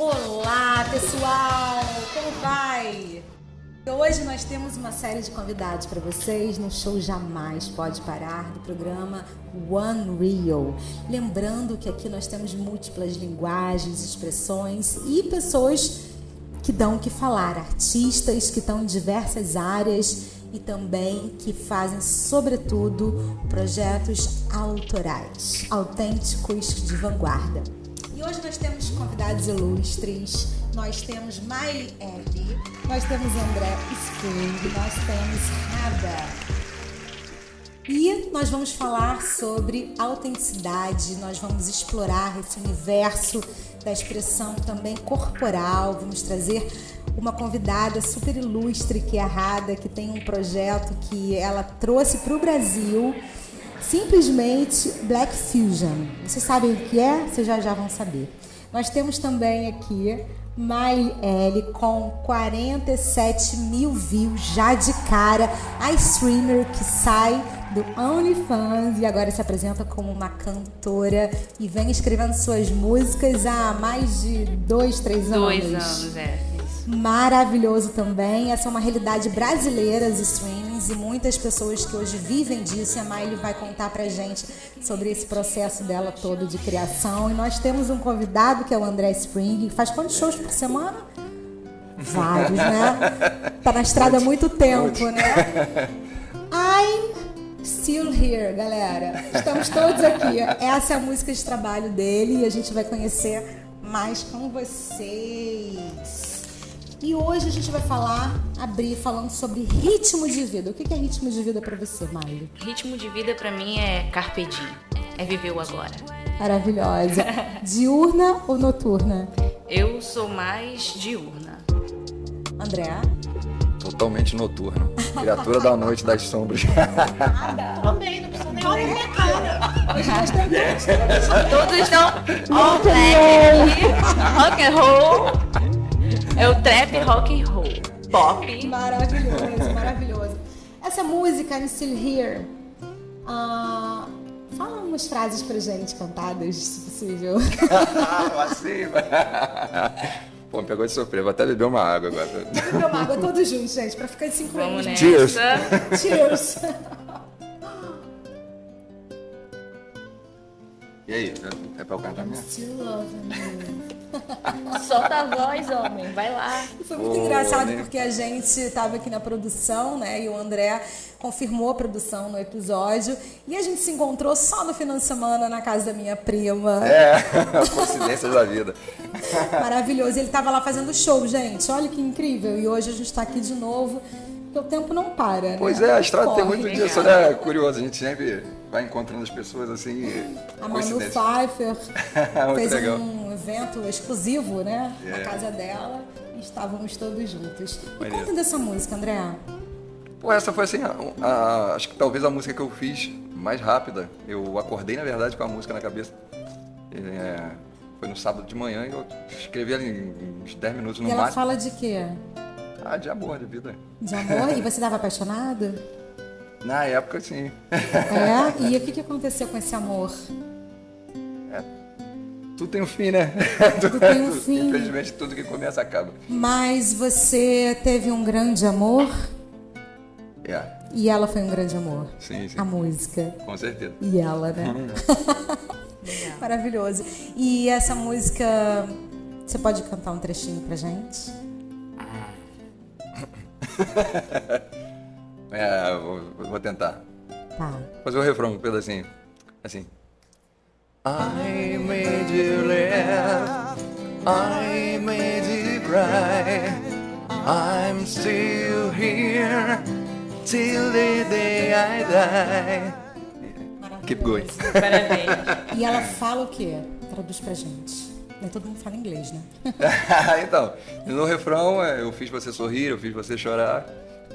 Olá, pessoal! Como vai? Hoje nós temos uma série de convidados para vocês no show Jamais Pode Parar do programa One Real. Lembrando que aqui nós temos múltiplas linguagens, expressões e pessoas que dão o que falar, artistas que estão em diversas áreas e também que fazem, sobretudo, projetos autorais, autênticos de vanguarda. Hoje nós temos convidados ilustres, nós temos Miley Ellie, nós temos André Spring, nós temos Rada. E nós vamos falar sobre autenticidade, nós vamos explorar esse universo da expressão também corporal, vamos trazer uma convidada super ilustre que é a Rada, que tem um projeto que ela trouxe para o Brasil, simplesmente Black Fusion. Vocês sabem o que é? Vocês já já vão saber. Nós temos também aqui Miley L com 47 mil views já de cara, a streamer que sai do OnlyFans e agora se apresenta como uma cantora e vem escrevendo suas músicas há mais de dois, três anos. Dois anos, é maravilhoso também. Essa é uma realidade brasileira, os streamings, e muitas pessoas que hoje vivem disso. E a Miley vai contar pra gente sobre esse processo dela todo de criação. E nós temos um convidado que é o André Spring, que faz quantos shows por semana? Vários, né? Tá na estrada há muito tempo, né? I'm still here, galera. Estamos todos aqui. Essa é a música de trabalho dele e a gente vai conhecer mais com vocês. E hoje a gente vai falar, abrir falando sobre ritmo de vida. O que é ritmo de vida para você, Miley? Ritmo de vida para mim é carpe diem, é viver o agora. Maravilhosa. Diurna ou noturna? Eu sou mais diurna. André? Totalmente noturna. Criatura da noite das sombras. Nada. Também, não precisa nem olhar minha cara. Hoje nós temos... Todos estão all black rock and roll. É o trap rock and roll. Pop. Maravilhoso, maravilhoso. Essa música, I'm Still Here. Uh, fala umas frases pra gente cantadas, se possível. assim, Pô, me pegou de surpresa. Vou até beber uma água agora. Beber uma água todos juntos, gente, pra ficar em sincronismo. Cheers! Cheers! E aí, é pra eu cantar mesmo? Solta a voz, homem, vai lá. Foi muito oh, engraçado né? porque a gente estava aqui na produção, né? E o André confirmou a produção no episódio. E a gente se encontrou só no final de semana na casa da minha prima. É, coincidências da vida. Maravilhoso. Ele estava lá fazendo show, gente. Olha que incrível. E hoje a gente está aqui de novo. Porque o tempo não para, né? Pois é, a estrada Corre. tem muito disso, né? Curioso, a gente sempre vai encontrando as pessoas assim. A Manu Pfeiffer fez legal. um evento exclusivo, né? Yeah. Na é. casa dela e estávamos todos juntos. E conta dessa música, André. Pô, essa foi assim, a, a, acho que talvez a música que eu fiz mais rápida. Eu acordei, na verdade, com a música na cabeça. É, foi no sábado de manhã e eu escrevi ela em uns 10 minutos no e ela máximo. fala de quê? Ah, de amor, de vida. De amor? e você estava apaixonado? Na época, sim. É? E o que, que aconteceu com esse amor? É, tudo tem um fim, né? Tudo tem um fim. Infelizmente, tudo que começa acaba. Mas você teve um grande amor? É. E ela foi um grande amor? Sim, sim. A música? Com certeza. E ela, né? Maravilhoso. E essa música, você pode cantar um trechinho pra gente? É, vou, vou tentar. Tá. Fazer o refrão, um pedacinho. Assim. I made you laugh, I made you cry. I'm still here till the day I die. Keep going. Parabéns. E ela fala o quê? Traduz pra gente. Nem todo mundo fala inglês, né? então, no refrão é, eu fiz você sorrir, eu fiz você chorar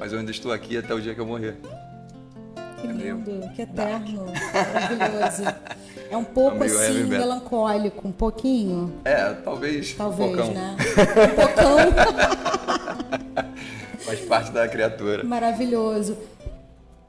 mas eu ainda estou aqui até o dia que eu morrer. Que é lindo, que eterno, maravilhoso. É um pouco Amigo assim melancólico, um pouquinho. É, talvez. Talvez, um pocão. né? Um pocão. Faz parte da criatura. Maravilhoso.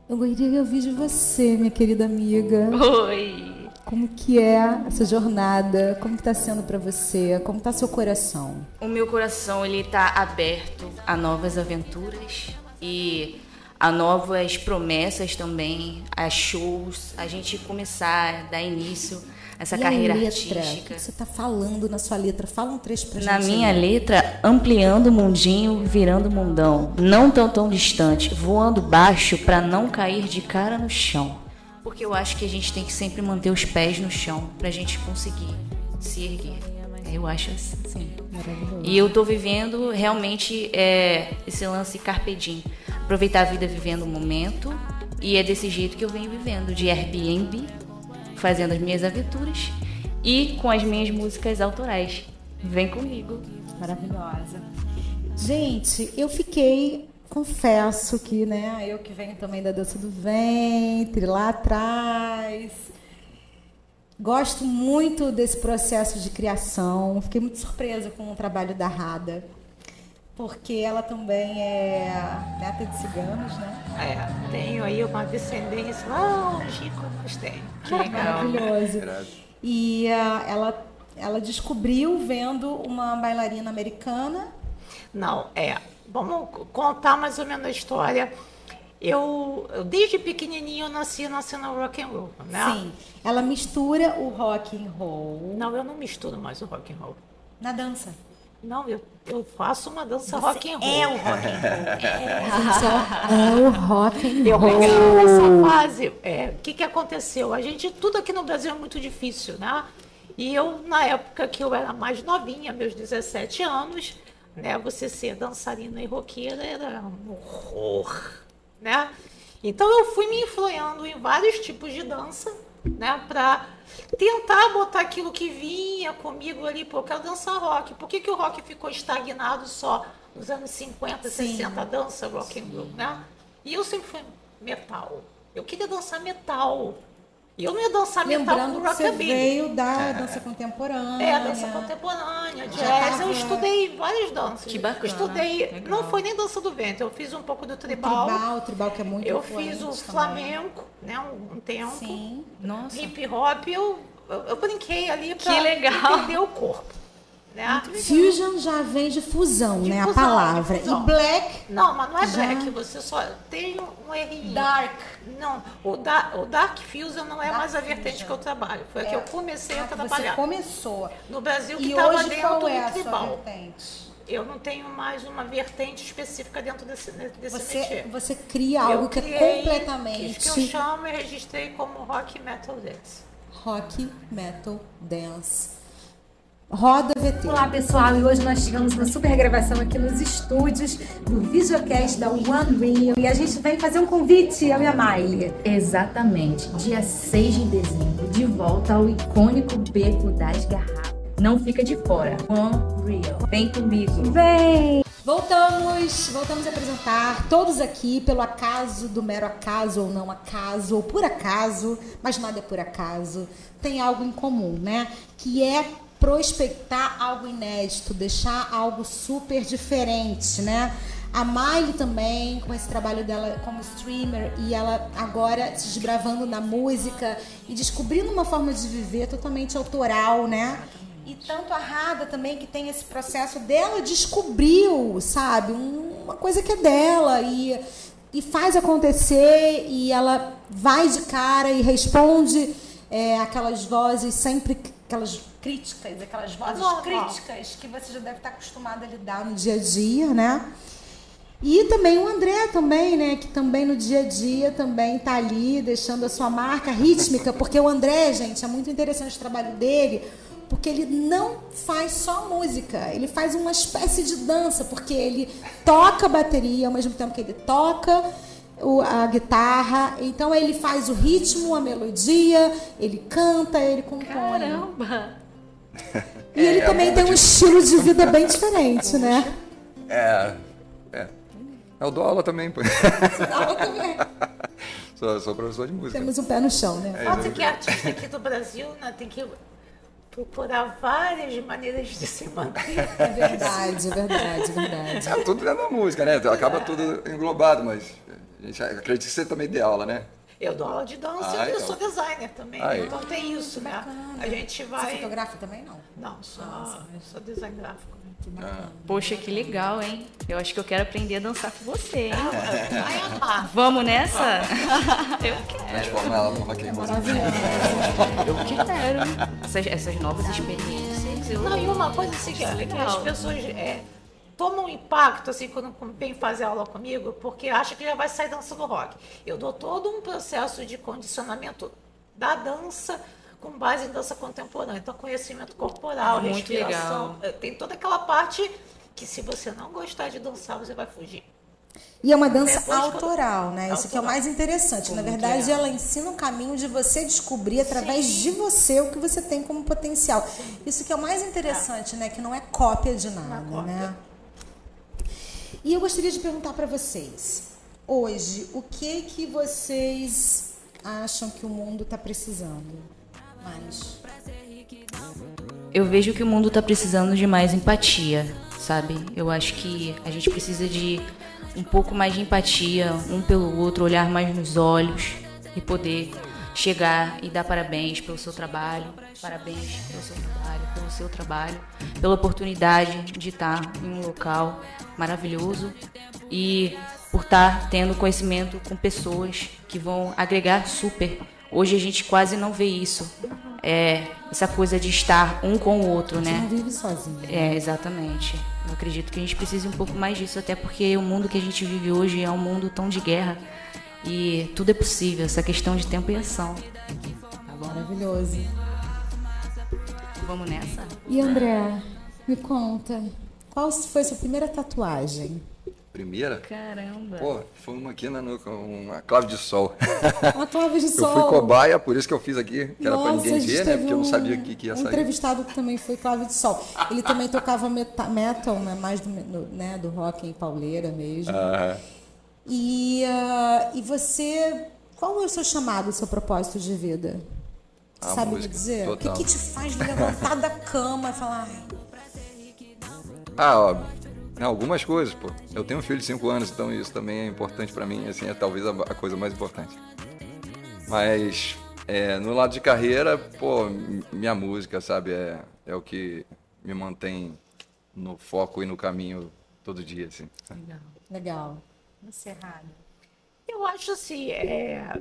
Eu queria ouvir de você, minha querida amiga. Oi. Como que é essa jornada? Como que está sendo para você? Como está seu coração? O meu coração ele está aberto a novas aventuras e a novas promessas também, a shows, a gente começar, dar início a essa e carreira a letra? artística. O que você está falando na sua letra? Fala um trecho pra Na gente. minha aí. letra, ampliando o mundinho, virando mundão, não tão tão distante, voando baixo pra não cair de cara no chão. Porque eu acho que a gente tem que sempre manter os pés no chão pra gente conseguir se erguer. Eu acho assim. Maravilhoso. E eu tô vivendo realmente é, esse lance carpe diem. Aproveitar a vida vivendo o momento. E é desse jeito que eu venho vivendo, de Airbnb, fazendo as minhas aventuras e com as minhas músicas autorais. Vem comigo. Maravilhosa. Gente, eu fiquei, confesso que, né, eu que venho também da dança do ventre, lá atrás. Gosto muito desse processo de criação. Fiquei muito surpresa com o trabalho da Rada. Porque ela também é neta de ciganos, né? É, tenho aí uma descendência longe como os tem. Que legal. Maravilhoso. E ah, ela, ela descobriu vendo uma bailarina americana. Não, é. Vamos contar mais ou menos a história. Eu, eu desde pequenininho eu nasci na cena rock and roll, né? Sim. Ela mistura o rock and roll Não, eu não misturo mais o rock and roll. na dança. Não, eu, eu faço uma dança rock and roll. É o rock and roll. É o rock and Eu roll. peguei nessa fase. é, O que, que aconteceu? A gente, tudo aqui no Brasil é muito difícil, né? E eu, na época que eu era mais novinha, meus 17 anos, né? Você ser dançarina e roqueira era um horror, né? Então eu fui me influenciando em vários tipos de dança, né? Pra tentar botar aquilo que vinha comigo ali, pô, eu quero dançar rock. Por que, que o rock ficou estagnado só nos anos 50, Sim. 60, dança rock and roll, né? E eu sempre fui metal. Eu queria dançar metal. E eu não ia dançar metal Lembrando com que você rockabilly. veio da dança contemporânea. É, dança contemporânea, Já jazz. tava- Eu estudei várias danças. Que bacana, estudei. legal. Não foi nem dança do ventre, eu fiz um pouco do tribal. Tribal, tribal que é muito eu fiz o também. flamenco, né? Um, um tempo. Sim. Nossa. Hip hop, eu, eu, eu brinquei ali pra Que legal. entender o corpo. Né? Fusion já vem de fusão, De né? fusão, a palavra. E black, Não, mas não é Já. black, você só tem um errinho. dark. Não, o, da, o Dark Fusion não é Dark mais a vertente Fusion. que eu trabalho. Foi a que É. eu comecei a Ah, que trabalhar. Você começou. No Brasil, que estava hoje dentro qual é do tribal. Eu não tenho mais uma vertente específica dentro desse, desse Você, você cria algo eu que criei, é completamente Que eu chamo e registrei como rock metal dance. rock, metal, dance. Roda VT. Olá pessoal, e hoje nós tivemos uma super gravação aqui nos estúdios do videocast da One Rio e a gente vem fazer um convite, eu e a Miley. Exatamente, dia 6 de dezembro, de volta ao icônico Beco das Garrafas. Não fica de fora. One Real. Vem comigo. Vem! Voltamos, voltamos a apresentar todos aqui pelo acaso do mero acaso ou não acaso, ou por acaso, mas nada é por acaso. Tem algo em comum, né? Que é prospectar algo inédito, deixar algo super diferente, né? A Miley também, com esse trabalho dela como streamer, e ela agora se desbravando na música e descobrindo uma forma de viver totalmente autoral, né? E tanto a Rada também, que tem esse processo dela, descobriu, sabe, um- uma coisa que é dela e, e faz acontecer e ela vai de cara e responde é, aquelas vozes sempre, aquelas críticas, aquelas vozes críticas que você já deve estar acostumada a lidar no dia a dia, né? E também o André também, né, que também no dia a dia também tá ali deixando a sua marca rítmica, porque o André, gente, é muito interessante o trabalho dele, porque ele não faz só música, ele faz uma espécie de dança, porque ele toca bateria ao mesmo tempo que ele toca o- a guitarra, então ele faz o ritmo, a melodia, ele canta, ele compõe. Caramba! E ele É, também é tem um estilo de vida bem diferente, né? É. É. Eu dou aula também, pô. Ela também. sou, sou professor de música. Temos um pé no chão, né? É, Falta eu- que artista aqui do Brasil né, tem que procurar várias maneiras de se manter. É verdade, é verdade, é verdade. É tudo dentro da música, né? Acaba tudo englobado, mas a gente acredita que você também dê aula, né? Eu dou aula de dança Ah, e eu então. sou designer também. Aí. Então tem isso, né? bacana. A gente Você vai. fotografa também, não? Não, só, sou design gráfico. né? Que bacana. Poxa, que legal, hein? Eu acho que eu quero aprender a dançar com você, hein? Vai amar. Vamos nessa? Eu quero. Transformar ela no rock and roll. Eu quero. Essas, essas novas experiências. Eu... Não, e uma coisa assim que as legal. pessoas é, tomam um impacto assim quando vem fazer aula comigo, porque acha que já vai sair dançando rock. Eu dou todo um processo de condicionamento da dança com base em dança contemporânea. Então, conhecimento corporal, Muito respiração. legal. eh, Tem toda aquela parte que se você não gostar de dançar, você vai fugir. E é uma dança Depois, quando- autoral, né? Isso que é o Autoral. mais interessante. Na verdade, ela ensina um caminho de você descobrir através de você o que você tem como potencial. Isso que é o mais interessante, né? Que não é cópia de nada, cópia. né? E eu gostaria de perguntar para vocês, hoje, o que que vocês acham que o mundo está precisando mais? Eu vejo que o mundo tá precisando de mais empatia, sabe? Eu acho que a gente precisa de um pouco mais de empatia um pelo outro, olhar mais nos olhos e poder chegar e dar parabéns pelo seu trabalho, parabéns pelo seu trabalho, pelo seu trabalho, pela oportunidade de estar em um local maravilhoso e por estar tendo conhecimento com pessoas que vão agregar super. Hoje a gente quase não vê isso. É essa coisa de estar um com o outro, Você né? não vive sozinho. É, exatamente. Eu acredito que a gente precisa um pouco mais disso, até porque o mundo que a gente vive hoje é um mundo tão de guerra e tudo é possível, essa questão de tempo e ação. Tá? Maravilhoso. Vamos nessa? E André, me conta, qual foi sua primeira tatuagem? Primeira? Caramba. Pô, foi uma aqui na nuca, uma clave de sol. Uma clave de Eu sol. fui cobaia, por isso que eu fiz aqui, que era pra Nossa, ninguém ver, né? Porque eu não sabia o que, que ia Um sair. entrevistado que também foi clave de sol. Ele também tocava meta- metal, né? mais do, no- né? do rock em pauleira mesmo. Ah, E, ah, e você, qual é o seu chamado, o seu propósito de vida? A sabe me música, dizer? O que, total. que te faz levantar da cama e falar, "Ai, ah, ó, não, algumas coisas, pô. Eu tenho um filho de 5 anos, então isso também é importante pra mim, assim, é talvez a, coisa mais importante. Mas é, no lado de carreira, pô, minha música, sabe, é, é o que me mantém no foco e no caminho todo dia, assim. legal. Você errado. Eu acho assim, é...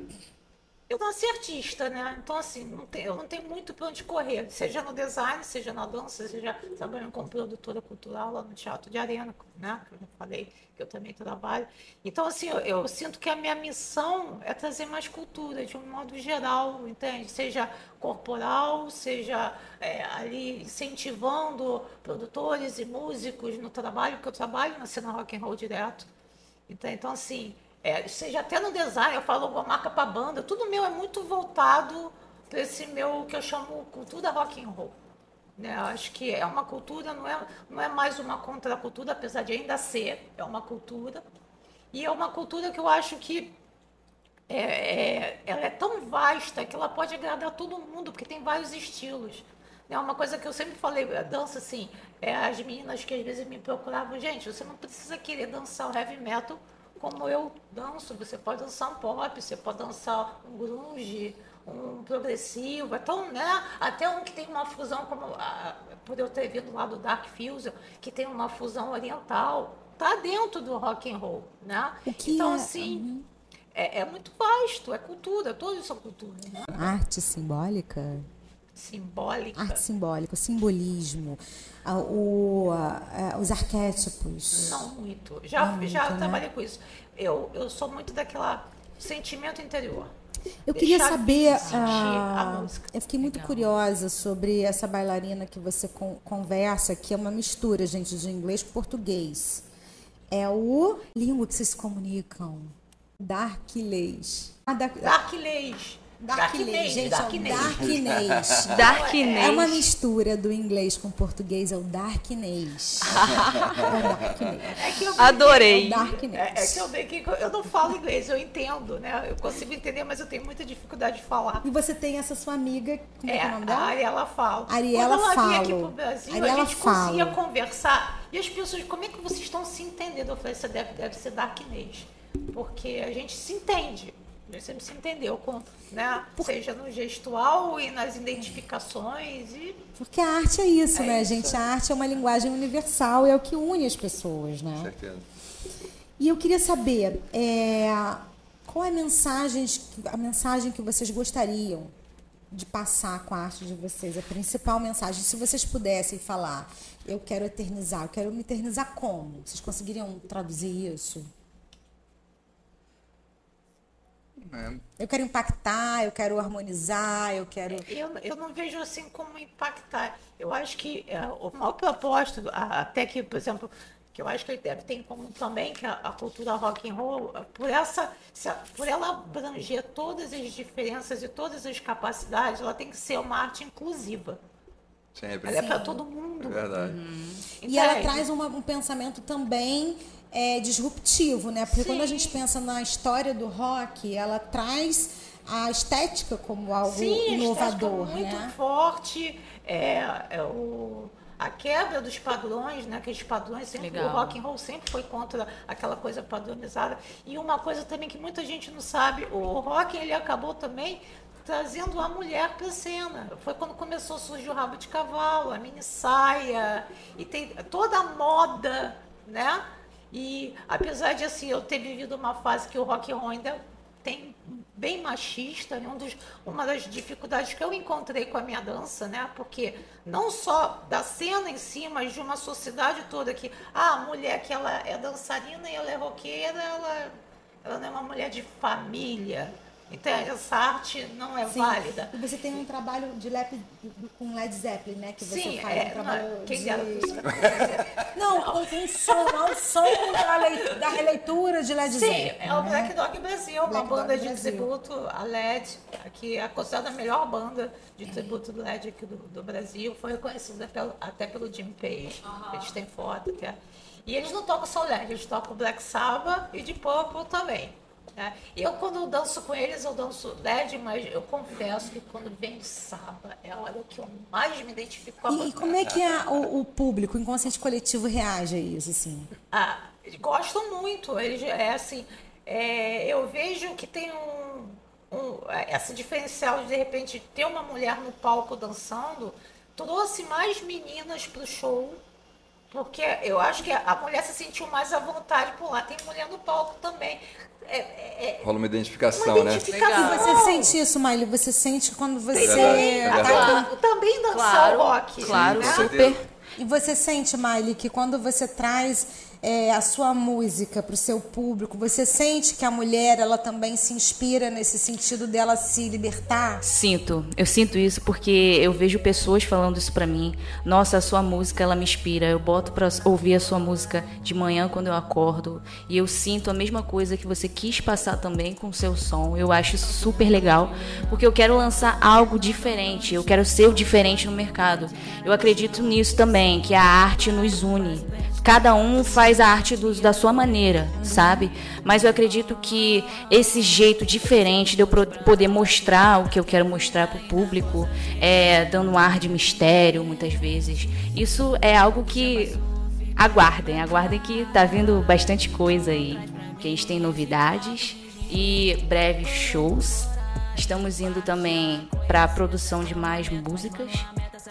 eu nasci artista, né? Então, assim, não tem- eu não tenho muito para onde correr, seja no design, seja na dança, seja trabalhando como produtora cultural lá no Teatro de Arena, né? Que eu já falei que eu também trabalho. Então, assim, eu, eu sinto que a minha missão é trazer mais cultura, de um modo geral, entende? Seja corporal, seja é, ali incentivando produtores e músicos no trabalho, porque eu trabalho na cena rock and roll direto. Então, então assim, é, seja até no design, eu falo marca para banda, tudo meu é muito voltado para esse meu que eu chamo cultura rock and roll. Né? Eu acho que é uma cultura, não é, não é mais uma contracultura, apesar de ainda ser, é uma cultura. E é uma cultura que eu acho que é, é- ela é tão vasta que ela pode agradar todo mundo, porque tem vários estilos. É uma coisa que eu sempre falei, a dança, assim, é, as meninas que às vezes me procuravam, gente, você não precisa querer dançar o heavy metal como eu danço, você pode dançar um pop, você pode dançar um grunge, um progressivo, então, né, até um que tem uma fusão, como a- por eu ter vindo lá do Dark Fusion, que tem uma fusão oriental, tá dentro do rock and roll, né? Então, é- assim, é, é muito vasto, é cultura, todos são cultura, né? Arte simbólica? Simbólica. Arte simbólica, simbolismo, a- o- a- os arquétipos. Não muito. Já, Não já muito, né? trabalhei com isso. Eu, eu sou muito daquela sentimento interior. Eu queria Deixar saber, ah, a música. eu fiquei muito curiosa sobre essa bailarina que você con- conversa, que é uma mistura, gente, de inglês com português. É o língua que vocês se comunicam. Darkleis. Ah, da, Darkleis. Darkleis, gente, é Darkness. Darkness. Darkness. É uma mistura do inglês com português, é o Darkness. É o Darkness. É que eu Adorei. É Darkness. É, é que eu bem que eu não falo inglês, eu entendo, né? Eu consigo entender, mas eu tenho muita dificuldade de falar. E você tem essa sua amiga, como é, que é o É, nome a dela? Ariela fala. Ariela Quando ela vinha aqui Falo. pro Brasil, Ariela a gente conseguia Falo. conversar. E as pessoas, como é que vocês estão se entendendo? Eu falei, você deve, deve ser darkness. Porque a gente se entende. Sempre se entendeu com, né? Seja no gestual e nas identificações e Porque a arte é isso, É né, isso. gente? A arte é uma linguagem universal e é o que une as pessoas, né? Com certeza. E eu queria saber é, qual é a mensagem, a mensagem que vocês gostariam de passar com a arte de vocês, a principal mensagem. Se vocês pudessem falar, eu quero eternizar, eu quero me eternizar como? Vocês conseguiriam traduzir isso? É, Eu quero impactar, eu quero harmonizar, eu quero. Eu, eu não vejo assim como impactar. Eu acho que é, o maior propósito, até que, por exemplo, que eu acho que ele deve ter em comum também, que a, a cultura rock and roll, por essa, por ela abranger todas as diferenças e todas as capacidades, ela tem que ser uma arte inclusiva. sempre. Ela é para todo mundo. É verdade. E ela traz uma- um pensamento também é, disruptivo, né? Porque quando a Sim. gente pensa na história do rock, ela traz a estética como algo Sim, a estética inovador, muito né? forte, é, é o, a quebra dos padrões, né? Aqueles padrões sempre Legal. o rock and roll sempre foi contra aquela coisa padronizada. E uma coisa também que muita gente não sabe, o rock ele acabou também trazendo a mulher para a cena. Foi quando começou a surgir o rabo de cavalo, a mini saia e tem toda a moda, né? E apesar de assim eu ter vivido uma fase que o rock and roll ainda tem bem machista, né? um dos, uma das dificuldades que eu encontrei com a minha dança, né? Porque não só da cena em si, mas de uma sociedade toda que ah, a mulher que ela é dançarina e ela é roqueira, ela, ela não é uma mulher de família. Entende? Essa arte não é Sim. válida. E você tem um trabalho de lep, com Led Zeppelin, né? Que você Sim, faz é, um trabalho não, quem de... dera fosse- Não, com com som, não o som da, da releitura de Led Sim, Zeppelin. é o Black Dog Brasil, uma Black banda Dog de Brasil. tributo a LED, que é considerada a melhor banda de tributo do LED aqui do, do Brasil. Foi reconhecida pelo- até pelo Jimmy Page. Eles têm foto até. E eles não tocam só LED, eles tocam Black Sabbath e de Purple também. Né? Eu, quando eu danço com eles, eu danço LED, mas eu confesso que quando vem o Sabbath é a hora que eu mais me identifico com a E, banda. como é que a- o, o público, o inconsciente coletivo reage a isso, assim? Ah, gostam muito. Eles, é assim, é, eu vejo que tem um, um, é, esse diferencial de, de repente, ter uma mulher no palco dançando, trouxe mais meninas pro show. Porque eu acho que a mulher se sentiu mais à vontade por lá. Tem mulher no palco também. É, é, é Rola uma identificação, uma né? identificação. E você sente isso, Miley? Você sente quando você... Também, É tá também dançar Claro, o rock. claro, né? super. E você sente, Miley, que quando você traz é, a sua música para o seu público, você sente que a mulher ela também se inspira nesse sentido dela se libertar? Sinto, eu sinto isso porque eu vejo pessoas falando isso pra mim. Nossa, a sua música ela me inspira. Eu boto pra ouvir a sua música de manhã quando eu acordo e eu sinto a mesma coisa que você quis passar também com o seu som. Eu acho isso super legal porque eu quero lançar algo diferente. Eu quero ser diferente no mercado. Eu acredito nisso também, que a arte nos une. Cada um faz a arte do- da sua maneira, sabe? Mas eu acredito que esse jeito diferente de eu poder mostrar o que eu quero mostrar para o público, é, dando um ar de mistério muitas vezes, isso é algo que aguardem, aguardem que tá vindo bastante coisa aí. Que a gente tem novidades e breves shows. Estamos indo também para a produção de mais músicas.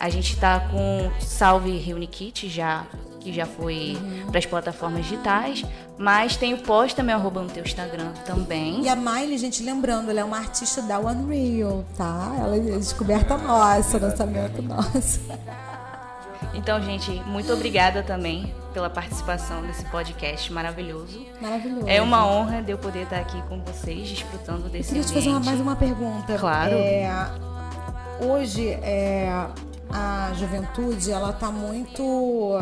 A gente está com Salve Reunikit já que já foi para as plataformas digitais, mas tem o post também arroba no teu Instagram também. E a Miley, gente, lembrando, ela é uma artista da Unreal, tá? Ela é descoberta nossa, lançamento nosso. Então, gente, muito obrigada também pela participação nesse podcast maravilhoso. Maravilhoso. É uma honra de eu poder estar aqui com vocês, desfrutando desse Queria te ambiente. fazer uma- mais uma pergunta. Claro. É, hoje, é, a juventude, ela tá muito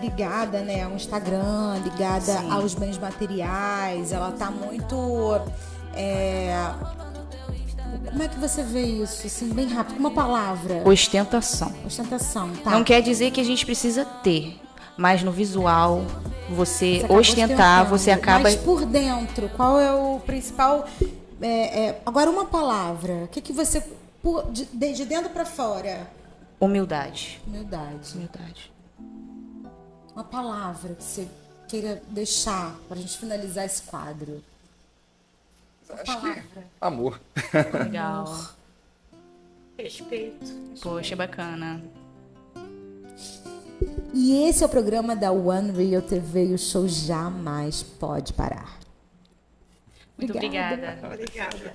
ligada, né, ao Instagram, ligada Sim. aos bens materiais, ela tá muito... é, como é que você vê isso, assim, bem rápido? Uma palavra. Ostentação. Ostentação, tá? Não quer dizer que a gente precisa ter, mas no visual, você, Você ostentar, você acaba. Mas por dentro, qual é o principal... é, é, agora, uma palavra. O que, que você... por- de, de dentro para fora... Humildade. Humildade. Humildade. Uma palavra que você queira deixar para a gente finalizar esse quadro. Acho que palavra. amor. Legal. Respeito. Poxa, bacana. E esse é o programa da One Real TV e o show jamais pode parar. Muito Obrigada. obrigada. Obrigada.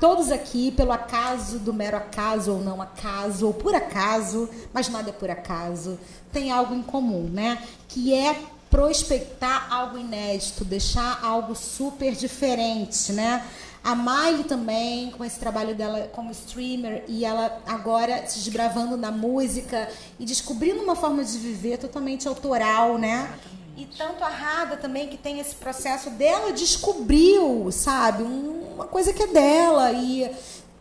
Todos aqui, pelo acaso, do mero acaso ou não acaso, ou por acaso, mas nada é por acaso, tem algo em comum, né? Que é prospectar algo inédito, deixar algo super diferente, né? A Miley também, com esse trabalho dela como streamer, e ela agora se desbravando na música e descobrindo uma forma de viver totalmente autoral, né? E tanto a Rada também, que tem esse processo dela, descobriu, sabe, um- uma coisa que é dela e,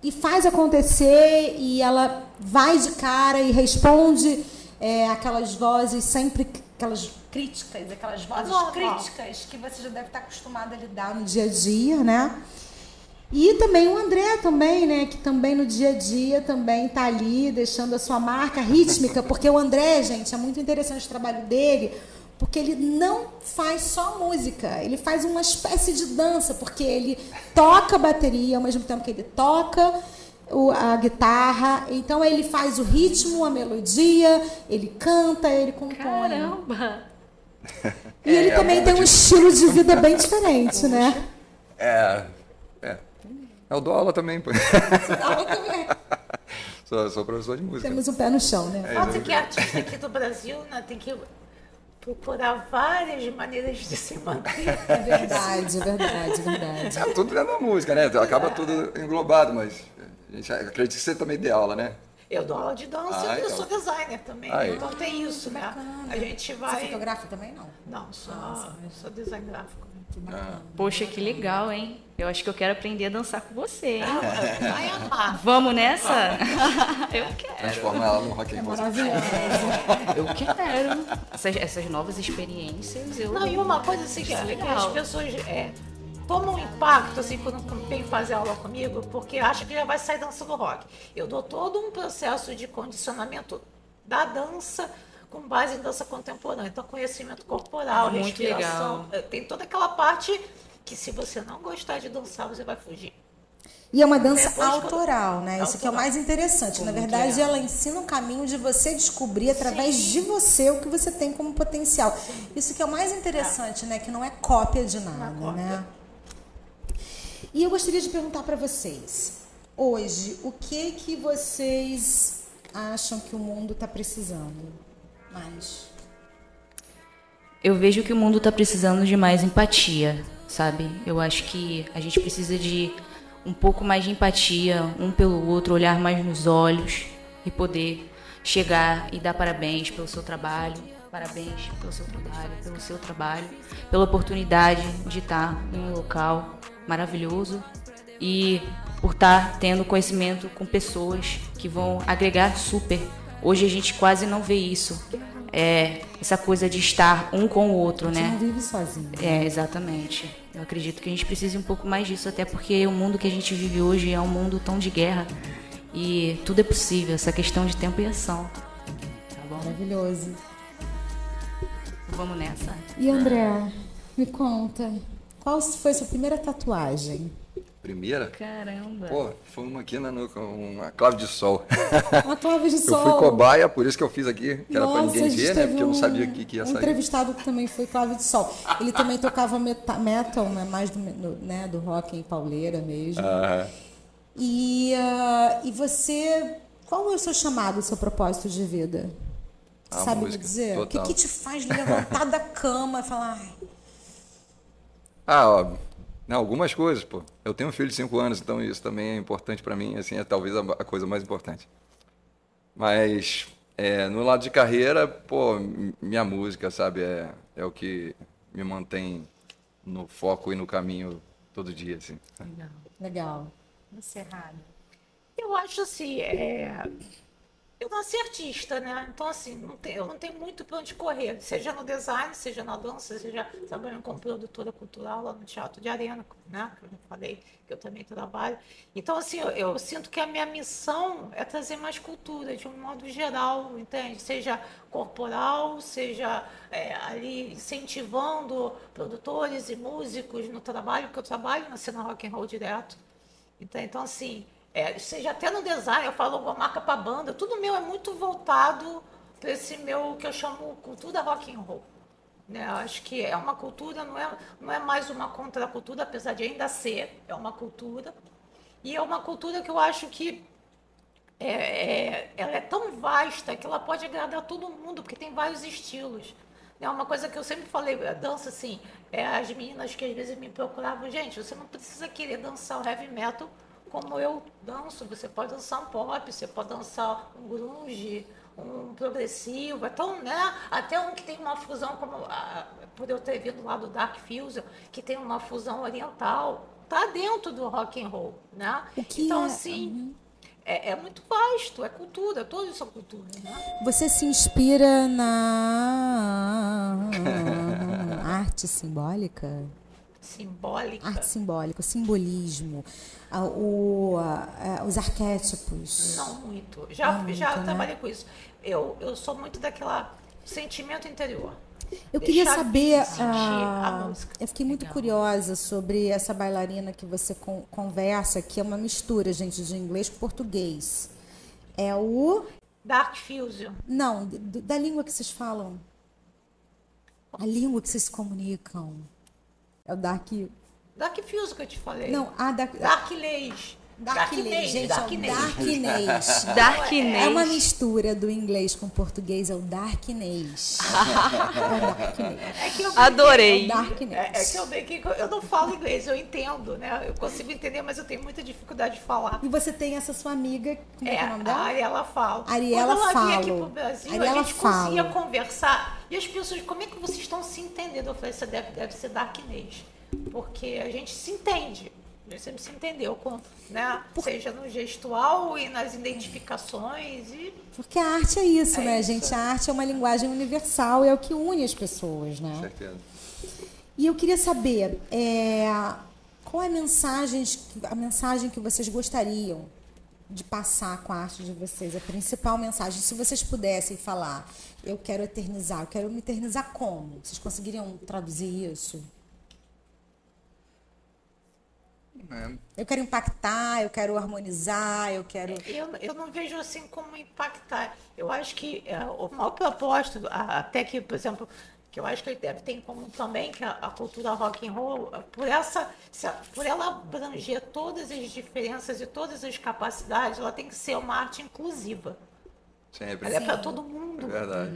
e faz acontecer e ela vai de cara e responde é, aquelas vozes sempre, aquelas críticas, aquelas vozes críticas que você já deve estar acostumado a lidar no dia a dia, né? E também o André também, né, que também no dia a dia também tá ali deixando a sua marca rítmica, porque o André, gente, é muito interessante o trabalho dele, porque ele não faz só música, ele faz uma espécie de dança, porque ele toca bateria ao mesmo tempo que ele toca o- a guitarra, então ele faz o ritmo, a melodia, ele canta, ele compõe. Caramba! E ele É, também é tem um estilo de vida bem diferente, né? É. É. Eu dou aula também, pô. Ela também. sou, sou professor de música. Temos um pé no chão, né? Quase que artista aqui do Brasil né, tem que procurar várias maneiras de se manter. É verdade, é verdade, é verdade. É, tudo dentro da música, né? Acaba tudo englobado, mas a gente acredita que você também dê aula, né? Eu dou aula de dança Ah, e eu então. sou designer também. Aí. Então tem isso, né? A gente Você vai. fotografa também, não? Não, sou, sou design gráfico. Poxa, que legal, hein? Eu acho que eu quero aprender a dançar com você, hein? Vai amar. Vamos nessa? Eu quero. Transformar ela no rock and roll. Eu quero. Essas, essas novas experiências, eu. Não, e uma coisa assim que, Isso é que legal. as pessoas é, tomam um impacto assim quando vem fazer aula comigo, porque acham que já vai sair dançando rock. Eu dou todo um processo de condicionamento da dança com base em dança contemporânea. Então, conhecimento corporal, Muito respiração. legal. eh, Tem toda aquela parte que se você não gostar de dançar, você vai fugir. E é uma dança Depois, autoral, né? Isso que é o mais interessante. Na verdade, ela ensina um caminho de você descobrir através de você o que você tem como potencial. Isso que é o mais interessante, né? Que não é cópia de nada, né? E eu gostaria de perguntar para vocês, hoje, o que que vocês acham que o mundo está precisando mais? Eu vejo que o mundo está precisando de mais empatia, sabe? Eu acho que a gente precisa de um pouco mais de empatia um pelo outro, olhar mais nos olhos e poder chegar e dar parabéns pelo seu trabalho, parabéns pelo seu trabalho, pelo seu trabalho, pela oportunidade de estar em um local maravilhoso e por estar tendo conhecimento com pessoas que vão agregar super. Hoje a gente quase não vê isso. É essa coisa de estar um com o outro, Você né? não vive sozinho. É, exatamente. Eu acredito que a gente precisa um pouco mais disso, até porque o mundo que a gente vive hoje é um mundo tão de guerra e tudo é possível, essa questão de tempo e ação. Tá bom? Maravilhoso. Vamos nessa. E André, me conta, qual foi sua primeira tatuagem? Primeira? Caramba. Pô, foi uma aqui na nuca, uma clave de sol. Uma clave de Eu sol. fui cobaia, por isso que eu fiz aqui, que era pra Nossa, ninguém ver, né? Porque eu não um- sabia o que, que ia um sair. entrevistado que também foi clave de sol. Ele também tocava meta- metal, né? mais do, né? do rock em pauleira mesmo. Aham. E, ah, e você, qual é o seu chamado, o seu propósito de vida? A Sabe me música, dizer? O que, que te faz levantar da cama e falar, Ah, ó, não, algumas coisas, pô. Eu tenho um filho de 5 anos, então isso também é importante pra mim, assim, é talvez a, a coisa mais importante. Mas é, no lado de carreira, pô, minha música, sabe, é, é o que me mantém no foco e no caminho todo dia, assim. legal. Você errado. Eu acho assim, é, eu nasci artista, né? Então, assim, não tem, eu não tenho muito para onde correr, seja no design, seja na dança, seja trabalhando como produtora cultural lá no Teatro de Arena, né? Que eu já falei que eu também trabalho. Então, assim, eu, eu sinto que a minha missão é trazer mais cultura, de um modo geral, entende? Seja corporal, seja é, ali incentivando produtores e músicos no trabalho, porque eu trabalho na cena rock and roll direto. Então, então assim, é, seja até no design, eu falo alguma marca para banda, tudo meu é muito voltado para esse meu que eu chamo cultura rock and roll. Né? Eu acho que é uma cultura, não é, não é mais uma contracultura, apesar de ainda ser, é uma cultura. E é uma cultura que eu acho que é, é, ela é tão vasta que ela pode agradar todo mundo, porque tem vários estilos. É uma coisa que eu sempre falei, dança assim, é, as meninas que às vezes me procuravam, gente, você não precisa querer dançar o heavy metal como eu danço. Você pode dançar um pop, você pode dançar um grunge, um progressivo, então, né? Até um que tem uma fusão, como a, por eu ter vindo lá do Dark Fusion, que tem uma fusão oriental, tá dentro do rock and roll, né? então, é? assim, Uhum. é, é muito vasto, é cultura, todos são cultura, né? Você se inspira na arte simbólica? Simbólica. Arte simbólica, o simbolismo, a- o- a- a- os arquétipos. Não muito. Já, Não muito, já né? trabalhei com isso. Eu, eu sou muito daquela sentimento interior. Eu queria Deixar saber. sentir ah, a eu fiquei muito curiosa sobre essa bailarina que você con- conversa, que é uma mistura, gente, de inglês com português. É o. Dark Fusion. Não, da língua que vocês falam. A língua que vocês se comunicam. É o Dark. Dark Fusion que eu te falei. Não, a da. Darkness. Darkness, gente, é o Darkness. Darkness. Darkness. É uma mistura do inglês com o português, é o Darkness. É o Darkness. É que eu Adorei. É o Darkness. É, é que eu que eu- não falo inglês, eu entendo, né? Eu consigo entender, mas eu tenho muita dificuldade de falar. E você tem essa sua amiga, como é, que é o nome dela? a Ariela fala. Ariela Quando ela vinha aqui Falo. pro Brasil, Ariela a gente conseguia Falo. conversar. E as pessoas, como é que vocês estão se entendendo? Eu falei, você deve, deve ser Darkness. Porque a gente se entende. Gente sempre se entendeu, com, né? seja no gestual e nas identificações. E Porque a arte é isso, É né, isso. gente? A arte é uma linguagem universal, é o que une as pessoas, Com né? certeza. E eu queria saber é, qual é a mensagem, a mensagem que vocês gostariam de passar com a arte de vocês, a principal mensagem. Se vocês pudessem falar, eu quero eternizar, eu quero me eternizar como? Vocês conseguiriam traduzir isso? É, Eu quero impactar, eu quero harmonizar, eu quero. Eu, eu não vejo assim como impactar. Eu acho que é, o maior propósito, até que, por exemplo, que eu acho que ele deve ter em comum também, que a, a cultura rock and roll, por, essa, por ela abranger todas as diferenças e todas as capacidades, ela tem que ser uma arte inclusiva. sempre. Ela é para todo mundo. É verdade.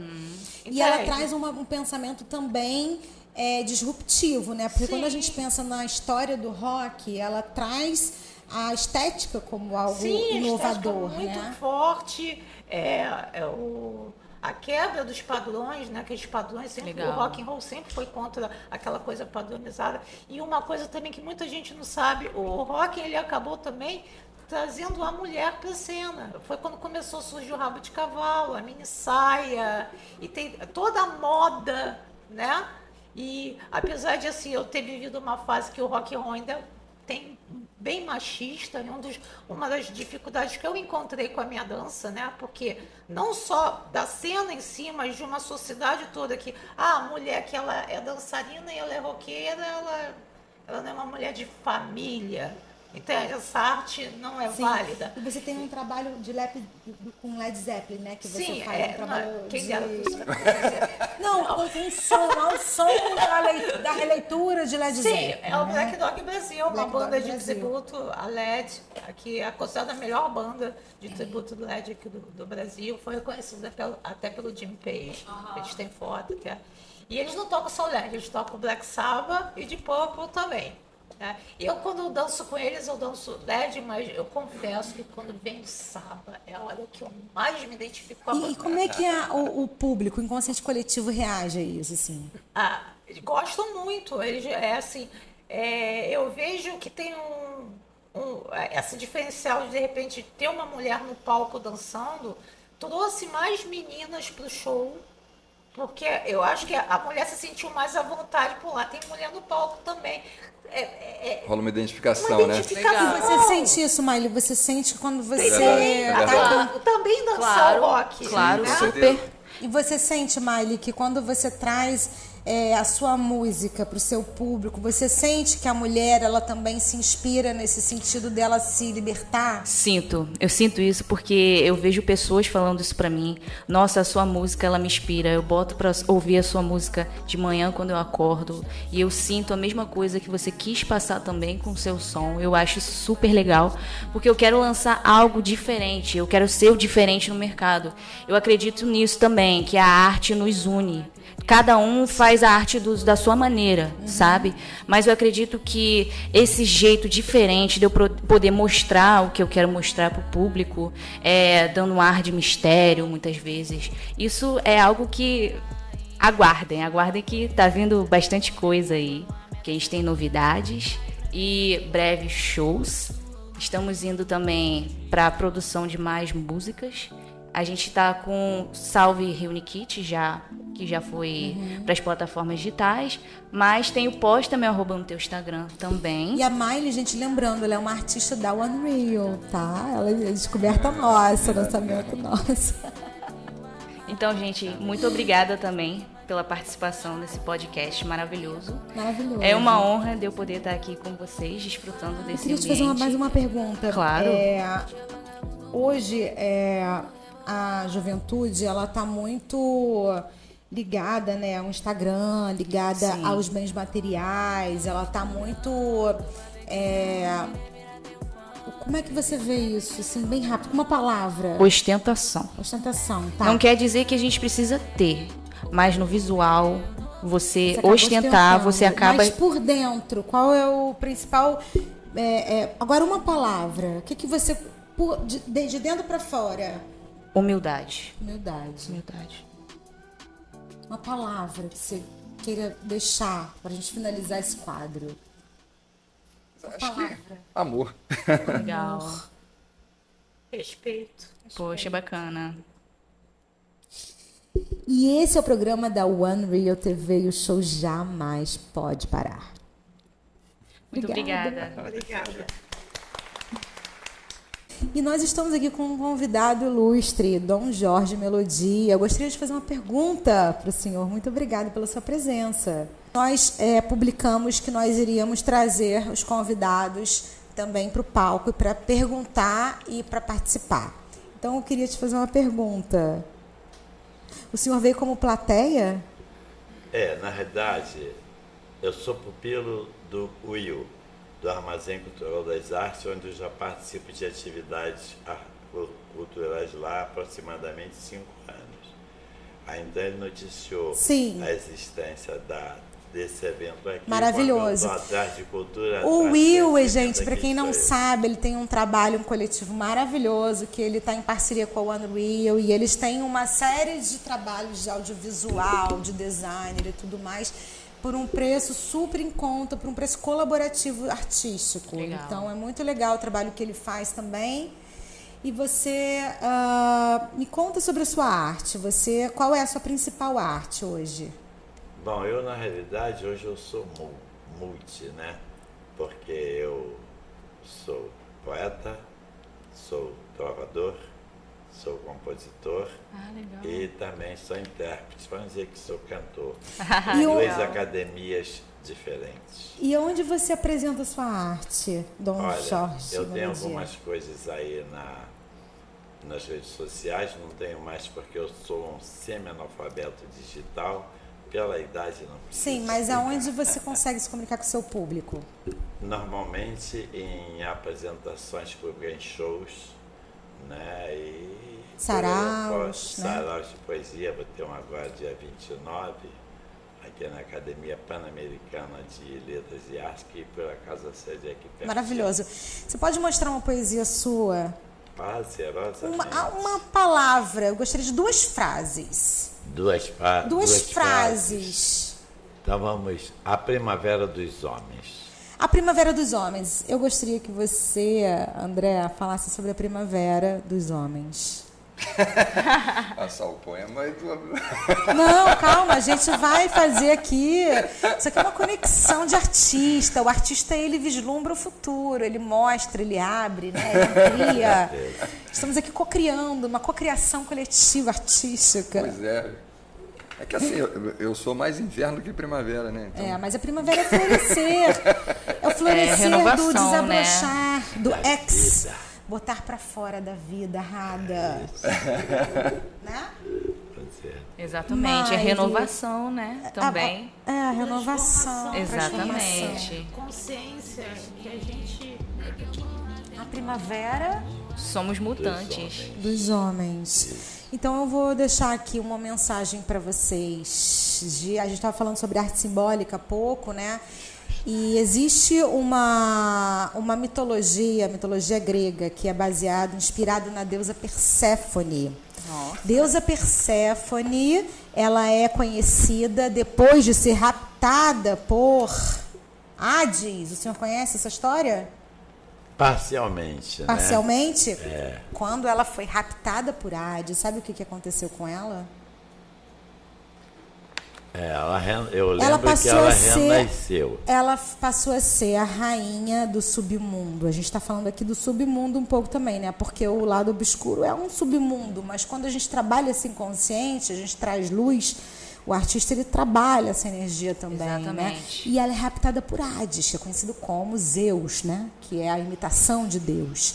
E ela entende? traz uma- um pensamento também é, disruptivo, né? Porque quando a Sim. gente pensa na história do rock, ela traz a estética como algo Sim, inovador, muito né? forte. É, é o, a quebra dos padrões, né? Aqueles padrões sempre. Legal. O rock and roll sempre foi contra aquela coisa padronizada. E uma coisa também que muita gente não sabe, o rock ele acabou também trazendo a mulher para a cena. Foi quando começou a surgir o rabo de cavalo, a mini saia, e tem toda a moda, né? E apesar de assim, eu ter vivido uma fase que o rock and roll ainda tem bem machista, né? um dos, uma das dificuldades que eu encontrei com a minha dança, né? Porque não só da cena em si, mas de uma sociedade toda que ah, a mulher que ela é dançarina e ela é roqueira, ela, ela não é uma mulher de família. Então essa arte não é Sim. válida. E você tem um trabalho de lep, com Led Zeppelin, né? Que você Sim, faz um é, trabalho não, quem de... acontecer. Não, com um som, ao som da, lei- da releitura de Led Sim, Zeppelin. é o? Black Dog Brasil, uma Black banda Dog de Brasil. tributo a LED, que é considerada a melhor banda de tributo do LED aqui do, do Brasil. Foi reconhecida pelo- até pelo Jim Page. Eles têm foto até. E eles não tocam só LED, eles tocam Black Sabbath e de Purple também. Né? Eu, quando danço com eles, eu danço LED, mas eu confesso que quando vem o Sabbath é a hora que eu mais me identifico com a E, e banda. como é que a- o, o público, o inconsciente coletivo reage a isso, assim? Ah, eles gostam muito. Eles, é assim, é, eu vejo que tem um, um- esse diferencial de de repente ter uma mulher no palco dançando trouxe mais meninas pro show, porque eu acho que a mulher se sentiu mais à vontade por lá. Tem mulher no palco também. É, é, é Rola uma identificação, uma né? identificação. E você sente isso, Miley? Você sente quando você Também, É tá verdade. com- também dançar Claro, o rock. claro, né? super. E você sente, Miley, que quando você traz é, a sua música para o seu público, você sente que a mulher ela também se inspira nesse sentido dela se libertar? Sinto, eu sinto isso porque eu vejo pessoas falando isso pra mim. Nossa, a sua música ela me inspira. Eu boto pra ouvir a sua música de manhã quando eu acordo e eu sinto a mesma coisa que você quis passar também com o seu som. Eu acho isso super legal porque eu quero lançar algo diferente. Eu quero ser o diferente no mercado. Eu acredito nisso também, que a arte nos une. Cada um faz a arte do- da sua maneira, sabe? Mas eu acredito que esse jeito diferente de eu poder mostrar o que eu quero mostrar para o público, é, dando um ar de mistério muitas vezes, isso é algo que aguardem, aguardem que tá vindo bastante coisa aí, que a gente tem novidades e breves shows. Estamos indo também para a produção de mais músicas. A gente está com Salve Reunikit já, que já foi para as plataformas digitais, mas tem o pós também arroba no teu Instagram também. E a Miley, gente, lembrando, ela é uma artista da Unreal, tá? Ela é descoberta nossa, lançamento nosso. Então, gente, muito obrigada também pela participação nesse podcast maravilhoso. Maravilhoso. É uma honra de eu poder estar aqui com vocês, desfrutando Eu desse queria te ambiente. fazer uma- mais uma pergunta. Claro. É, hoje, é, a juventude, ela tá muito ligada, né, ao Instagram, ligada Sim. aos bens materiais, ela tá muito... é, como é que você vê isso, assim, bem rápido, com uma palavra? Ostentação. Ostentação, tá? Não quer dizer que a gente precisa ter, mas no visual, você, Você ostentar, você acaba. Mas por dentro, qual é o principal. é, é, agora, uma palavra. O que, que você. de, de dentro pra fora? Humildade. Humildade. Humildade. Uma palavra que você queira deixar pra gente finalizar esse quadro. Acho que amor. Legal. Respeito. Poxa, bacana. E esse é o programa da One Real TV e o show jamais pode parar. Muito Obrigada. obrigada. Obrigada. E nós estamos aqui com um convidado ilustre, Dom Jorge Melodia. Eu gostaria de fazer uma pergunta para o senhor. Muito obrigada pela sua presença. Nós é, publicamos que nós iríamos trazer os convidados também para o palco para perguntar e para participar. Então eu queria te fazer uma pergunta. O senhor veio como plateia? É, na realidade, eu sou pupilo do UIU, do Armazém Cultural das Artes, onde eu já participo de atividades culturais lá há aproximadamente cinco anos. Então ele noticiou Sim. a existência da, desse evento aqui. Maravilhoso. cultura. O Will, gente, para quem não sabe, ele tem um trabalho, um coletivo maravilhoso, que ele está em parceria com a Unreal, e eles têm uma série de trabalhos de audiovisual, de designer e tudo mais, por um preço super em conta, por um preço colaborativo artístico. Legal. Então é muito legal o trabalho que ele faz também. E você ah, me conta sobre a sua arte. Você, qual é a sua principal arte hoje? Bom, eu na realidade hoje eu sou mu- multi, né? Porque eu sou poeta, sou trovador, sou compositor Ah, legal. e também sou intérprete. Vamos dizer que sou cantor. E o- Duas academias diferentes. E onde você apresenta a sua arte, Dom Olha, Jorge? eu tenho algumas coisas aí na, nas redes sociais, não tenho mais porque eu sou um semi-analfabeto digital. Pela idade não preciso Sim, mas aonde você consegue se comunicar com o seu público? Normalmente em apresentações públicas, em shows, né? E Saraus, né? Saraus de poesia, vou ter um agora dia 29, aqui na Academia Pan-Americana de Letras e Artes, que por acaso a sede é aqui perto. Maravilhoso. Você pode mostrar uma poesia sua? Prazerosamente. Uma, ah, uma palavra. Eu gostaria de duas frases. Duas, pa- Duas, frases. frases. Então vamos. A Primavera dos Homens. A Primavera dos Homens. Eu gostaria que você, André, falasse sobre a Primavera dos Homens. Passar o poema e tu... Não, calma, a gente vai fazer aqui. Isso aqui é uma conexão de artista. O artista ele vislumbra o futuro, ele mostra, ele abre, né? Ele cria. Estamos aqui cocriando, uma cocriação coletiva artística. Pois é. É que assim, eu, eu sou mais inverno do que primavera, né? Então, É, mas a primavera é florescer. É o florescer do renovação, desabrochar, do ex. Botar pra fora da vida, rada. Né? É. Exatamente, é Mas- renovação, né? Também. É, a renovação. Exatamente. Consciência que a gente A primavera Somos mutantes. dos homens. Então eu vou deixar aqui uma mensagem para vocês. De, a gente estava falando sobre arte simbólica há pouco, né? E existe uma, uma mitologia, mitologia grega, que é baseada, inspirada na deusa Perséfone. Deusa Perséfone, ela é conhecida depois de ser raptada por Hades. O senhor conhece essa história? Parcialmente, né? Parcialmente? Quando ela foi raptada por Hades, sabe o que, que aconteceu com ela? É, ela, eu Ela lembro que passou ela a ser- renasceu. Ela passou a ser a rainha do submundo. A gente está falando aqui do submundo um pouco também, né? Porque o lado obscuro é um submundo, mas quando a gente trabalha esse inconsciente, a gente traz luz, o artista ele trabalha essa energia também, né? Exatamente. E ela é raptada por Hades, que é conhecido como Zeus, né? Que é a imitação de Deus.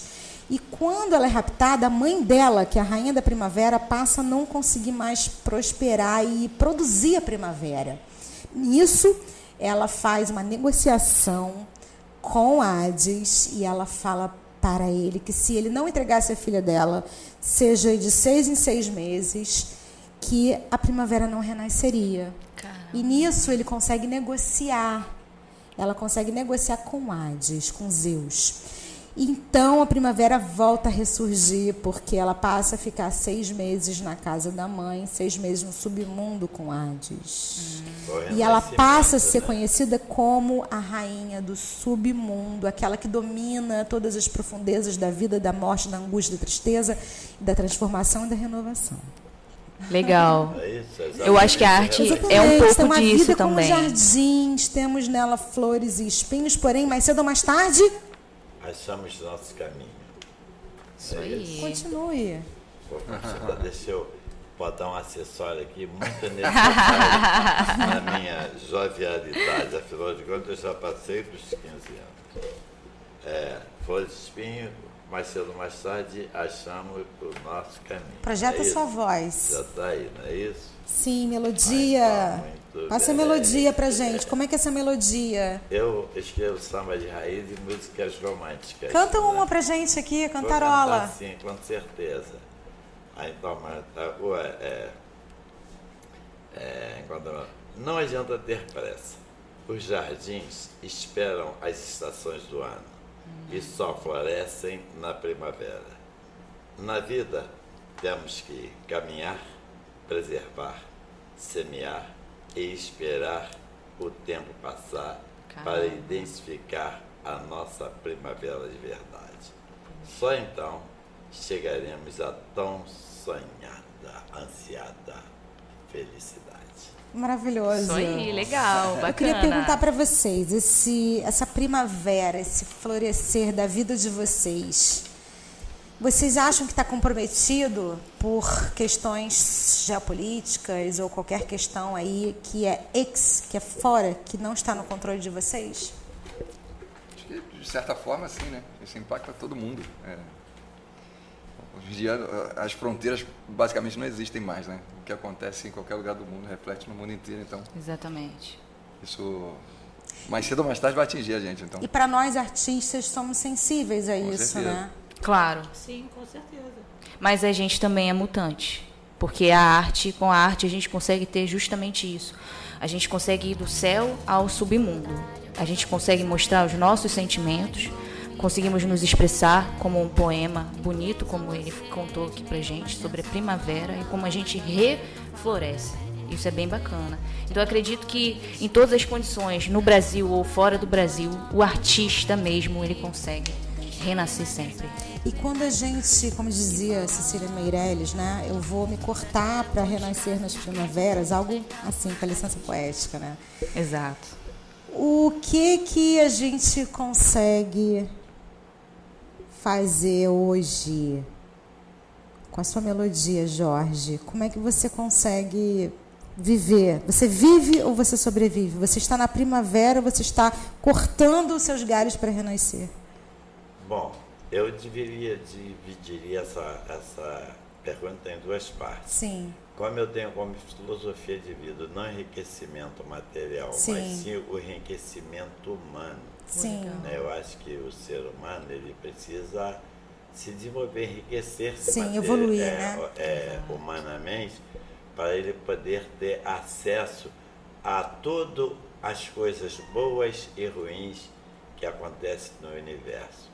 E quando ela é raptada, a mãe dela, que é a rainha da primavera, passa a não conseguir mais prosperar e produzir a primavera. Nisso, ela faz uma negociação com Hades e ela fala para ele que se ele não entregasse a filha dela, seja de seis em seis meses, que a primavera não renasceria. E nisso ele consegue negociar. Ela consegue negociar com Hades, com Zeus. Então a primavera volta a ressurgir, porque ela passa a ficar seis meses na casa da mãe, seis meses no submundo com Hades. Foi E ela passa a ser né? conhecida como a rainha do submundo, aquela que domina todas as profundezas da vida, da morte, da angústia, da tristeza, da transformação e da renovação. Legal. É isso, Eu acho que a arte é um tem pouco uma disso vida como também. jardins, temos nela flores e espinhos, porém, mais cedo ou mais tarde, Achamos nosso caminho. Isso É aí. continue. Pô, Priscila, Deixa eu botar um acessório aqui muito necessário na minha jovialidade. Afinal de contas, eu já passei dos 15 anos. É, flores de espinho, mais cedo ou mais tarde, achamos o nosso caminho. Projeta é isso? sua voz. Já está aí, não é isso? Sim, melodia. Muito Passa a bem. melodia pra gente. Como é que é essa melodia? Eu escrevo samba de raiz e músicas românticas. Canta né? uma pra gente aqui, cantarola. cantar, sim, com certeza. Mas, ah, ué, é, é, quando- não adianta ter pressa. Os jardins esperam as estações do ano e só florescem na primavera. Na vida, temos que caminhar, preservar, semear e esperar o tempo passar para Caramba. identificar a nossa primavera de verdade. Só então chegaremos à tão sonhada, ansiada felicidade. Maravilhoso. Isso aí, legal, bacana. Eu queria perguntar para vocês, esse, essa primavera, esse florescer da vida de vocês, vocês acham que está comprometido por questões geopolíticas ou qualquer questão aí que é ex, que é fora, que não está no controle de vocês? Acho que, de certa forma, sim, né? Isso impacta todo mundo. É. Hoje em dia, as fronteiras basicamente não existem mais, né? O que acontece em qualquer lugar do mundo reflete no mundo inteiro, então Exatamente. isso mais cedo ou mais tarde vai atingir a gente, então. E para nós artistas somos sensíveis a Com isso, certeza. né? Claro. Sim, com certeza. Mas a gente também é mutante. Porque a arte, com a arte, a gente consegue ter justamente isso. A gente consegue ir do céu ao submundo. A gente consegue mostrar os nossos sentimentos. Conseguimos nos expressar como um poema bonito, como ele contou aqui pra gente, sobre a primavera e como a gente refloresce. Isso é bem bacana. Então eu acredito que em todas as condições, no Brasil ou fora do Brasil, o artista mesmo, ele consegue renascer sempre. E quando a gente, como dizia Cecília Meirelles, né, eu vou me cortar para renascer nas primaveras, algo assim, com a licença poética, né? Exato. O que que a gente consegue fazer hoje com a sua melodia, Jorge? Como é que você consegue viver? Você vive ou você sobrevive? Você está na primavera ou você está cortando os seus galhos para renascer? Bom, eu deveria dividir essa, essa pergunta em duas partes. Sim. Como eu tenho como filosofia de vida não enriquecimento material, Sim. mas sim o enriquecimento humano. Sim. né? Eu acho que o ser humano ele precisa se desenvolver, enriquecer-se Sim, mate- evoluir, é, né? é, humanamente para ele poder ter acesso a todas as coisas boas e ruins que acontecem no universo.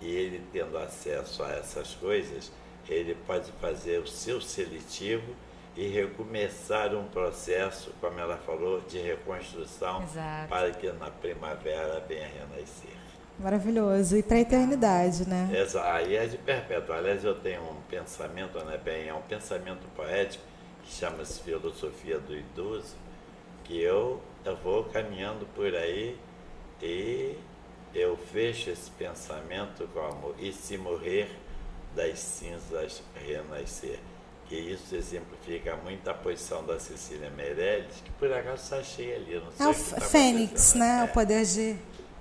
E ele tendo acesso a essas coisas, ele pode fazer o seu seletivo e recomeçar um processo, como ela falou, de reconstrução Exato. para que na primavera venha renascer. Maravilhoso. E para a eternidade, né? Essa, aí é de perpétuo. Aliás, eu tenho um pensamento, né, bem, é um pensamento poético que chama-se Filosofia do Idoso, que eu, eu vou caminhando por aí e eu fecho esse pensamento como e se morrer das cinzas renascer. Que isso exemplifica muito a posição da Cecília Meirelles, que por acaso achei ali. Não sei É o tá Fênix, né? É. O poder de.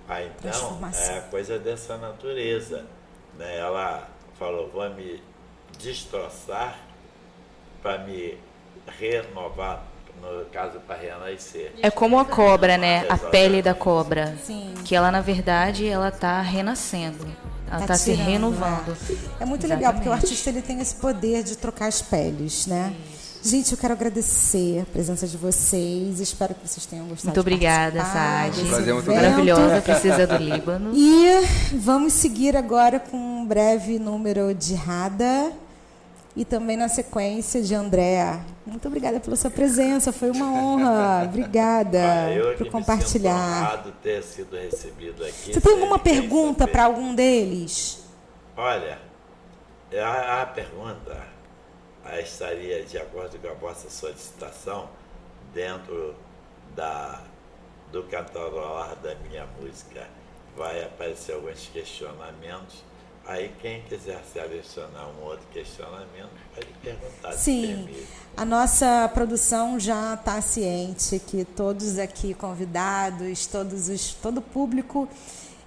Ah, então Transformação. é coisa dessa natureza. Né? Ela falou, vou me destroçar para me renovar, no caso para renascer. É como a cobra, né? A pele da cobra. Sim. Que ela, na verdade, ela tá renascendo. Ela tá, se tirando, renovando. É, É muito legal, porque o Exatamente. artista ele tem esse poder de trocar as peles, né? Gente, eu quero agradecer a presença de vocês. Espero que vocês tenham gostado. Muito de obrigada, Sade. desse Prazer, muito evento. Maravilhosa, princesa do Líbano. E vamos seguir agora com um breve número de Rada e também na sequência de Andréa. Muito obrigada pela sua presença, foi uma honra. Obrigada Ah, por me compartilhar. honrado ter sido recebido aqui. Você tem alguma pergunta para algum deles? Olha, a, a pergunta ah, estaria de acordo com a vossa solicitação dentro da, do cantarolar da minha música. Vai aparecer alguns questionamentos. Aí quem quiser selecionar um outro questionamento, pode perguntar. Sim, a nossa produção já está ciente que todos aqui convidados, todos os, todo o público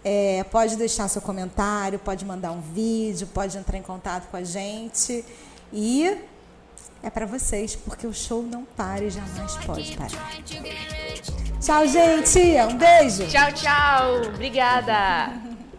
é, pode deixar seu comentário, pode mandar um vídeo, pode entrar em contato com a gente e é para vocês, porque o show não para e jamais pode parar. Tchau, gente! Um beijo! Tchau, tchau. Obrigada.